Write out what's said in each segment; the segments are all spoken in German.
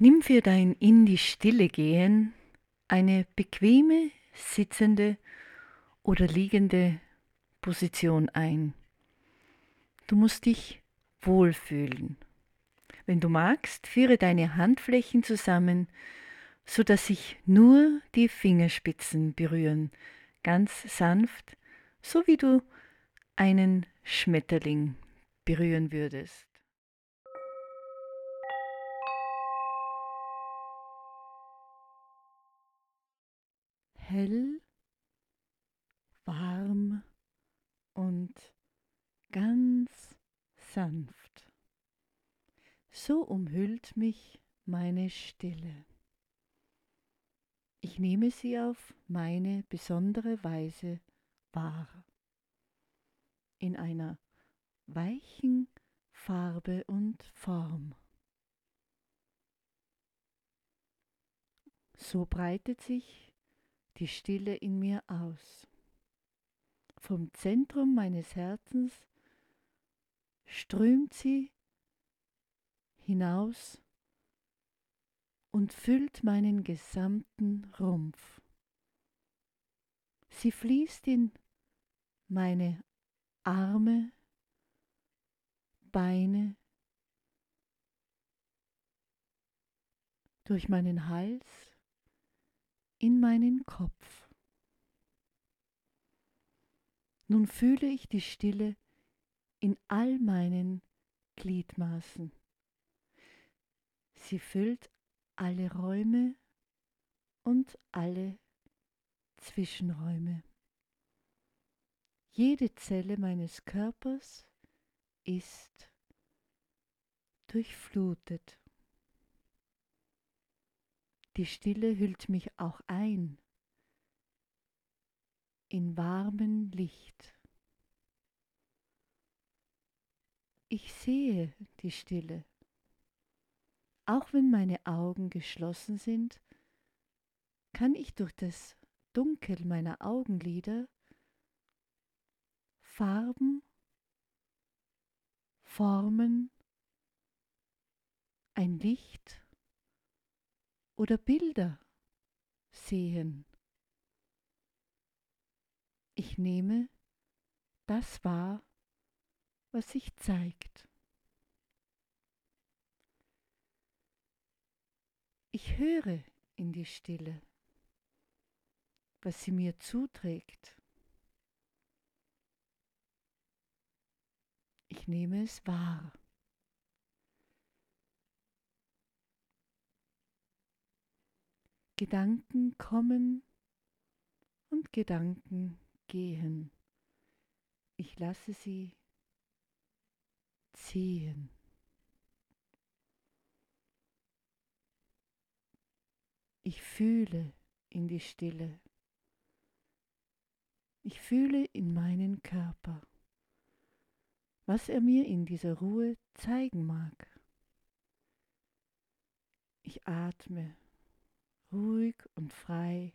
Nimm für dein in die Stille gehen eine bequeme, sitzende oder liegende Position ein. Du musst dich wohlfühlen. Wenn du magst, führe deine Handflächen zusammen, so dass sich nur die Fingerspitzen berühren, ganz sanft, so wie du einen Schmetterling berühren würdest. Hell, warm und ganz sanft. So umhüllt mich meine Stille. Ich nehme sie auf meine besondere Weise wahr. In einer weichen Farbe und Form. So breitet sich die Stille in mir aus. Vom Zentrum meines Herzens strömt sie hinaus und füllt meinen gesamten Rumpf. Sie fließt in meine Arme, Beine, durch meinen Hals, in meinen Kopf. Nun fühle ich die Stille in all meinen Gliedmaßen. Sie füllt alle Räume und alle Zwischenräume. Jede Zelle meines Körpers ist durchflutet. Die Stille hüllt mich auch ein in warmen Licht. Ich sehe die Stille. Auch wenn meine Augen geschlossen sind, kann ich durch das Dunkel meiner Augenlider Farben, Formen, ein Licht oder Bilder sehen. Ich nehme das wahr, was sich zeigt. Ich höre in die Stille, was sie mir zuträgt. Ich nehme es wahr. Gedanken kommen und Gedanken gehen. Ich lasse sie ziehen. Ich fühle in die Stille. Ich fühle in meinen Körper, was er mir in dieser Ruhe zeigen mag. Ich atme ruhig und frei.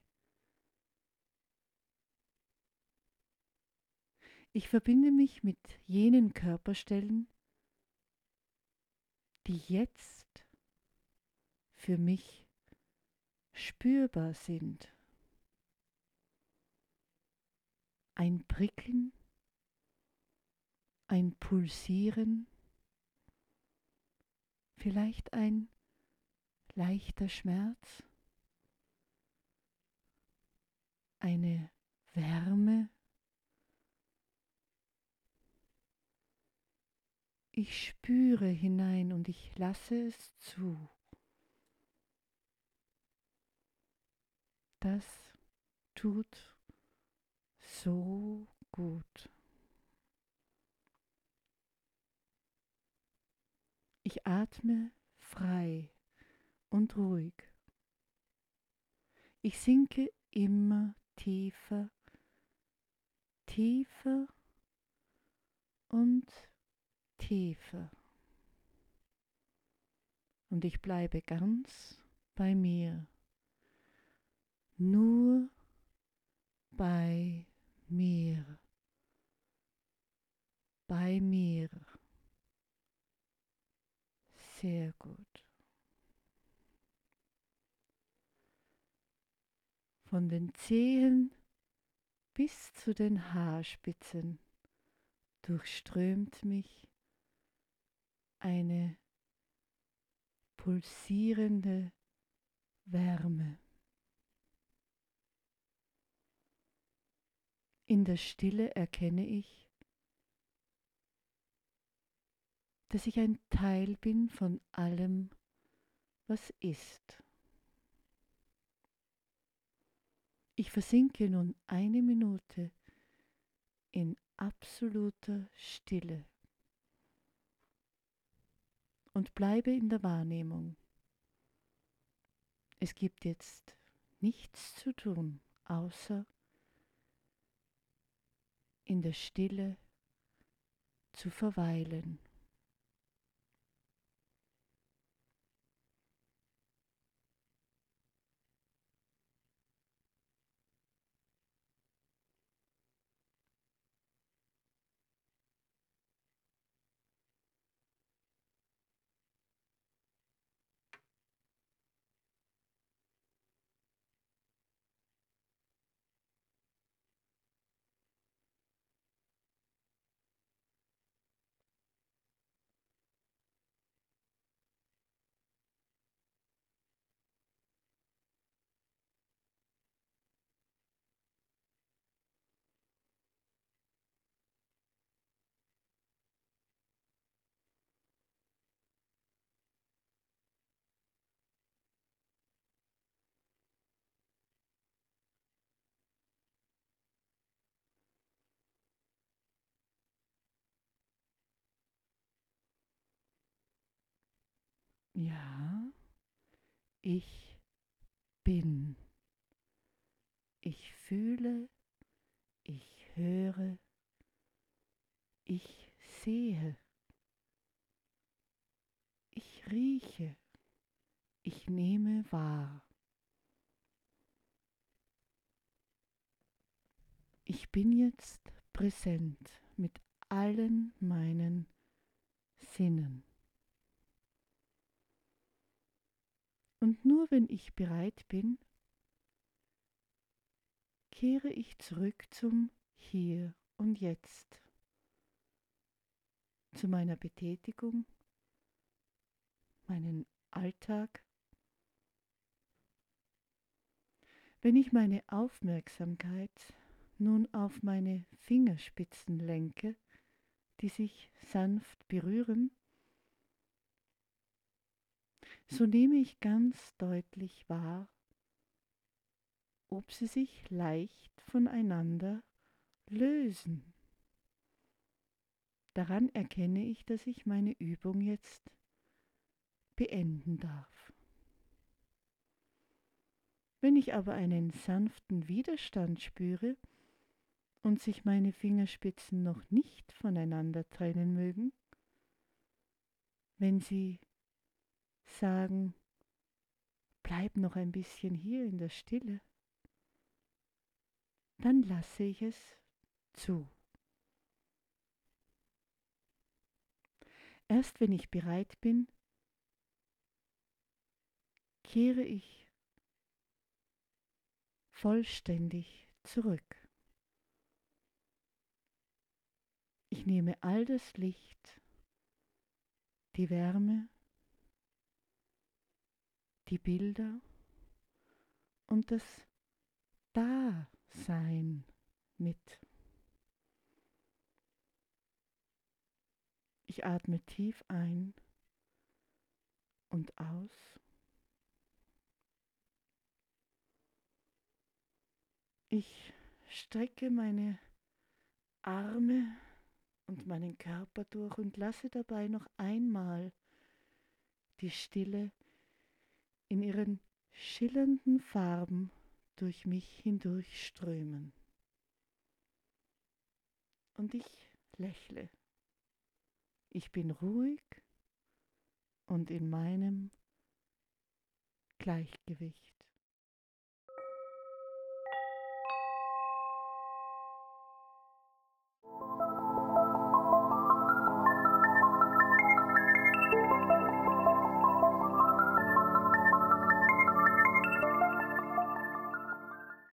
Ich verbinde mich mit jenen Körperstellen, die jetzt für mich spürbar sind. Ein Prickeln, ein Pulsieren, vielleicht ein leichter Schmerz, eine Wärme. Ich spüre hinein und ich lasse es zu. Das tut so gut. Ich atme frei und ruhig. Ich sinke immer tiefer, tiefer und tiefer. Und ich bleibe ganz bei mir nur bei mir, bei mir. Sehr gut. Von den Zehen bis zu den Haarspitzen durchströmt mich eine pulsierende Wärme. In der Stille erkenne ich, dass ich ein Teil bin von allem, was ist. Ich versinke nun eine Minute in absoluter Stille und bleibe in der Wahrnehmung. Es gibt jetzt nichts zu tun, außer in der Stille zu verweilen. Ja, ich bin. Ich fühle, ich höre, ich sehe, ich rieche, ich nehme wahr. Ich bin jetzt präsent mit allen meinen Sinnen. Und nur wenn ich bereit bin, kehre ich zurück zum Hier und Jetzt, zu meiner Betätigung, meinen Alltag. Wenn ich meine Aufmerksamkeit nun auf meine Fingerspitzen lenke, die sich sanft berühren, so nehme ich ganz deutlich wahr, ob sie sich leicht voneinander lösen. Daran erkenne ich, dass ich meine Übung jetzt beenden darf. Wenn ich aber einen sanften Widerstand spüre und sich meine Fingerspitzen noch nicht voneinander trennen mögen, wenn sie sagen, bleib noch ein bisschen hier in der Stille, dann lasse ich es zu. Erst wenn ich bereit bin, kehre ich vollständig zurück. Ich nehme all das Licht, die Wärme die Bilder und das Dasein mit. Ich atme tief ein und aus. Ich strecke meine Arme und meinen Körper durch und lasse dabei noch einmal die Stille in ihren schillernden Farben durch mich hindurchströmen. Und ich lächle. Ich bin ruhig und in meinem Gleichgewicht.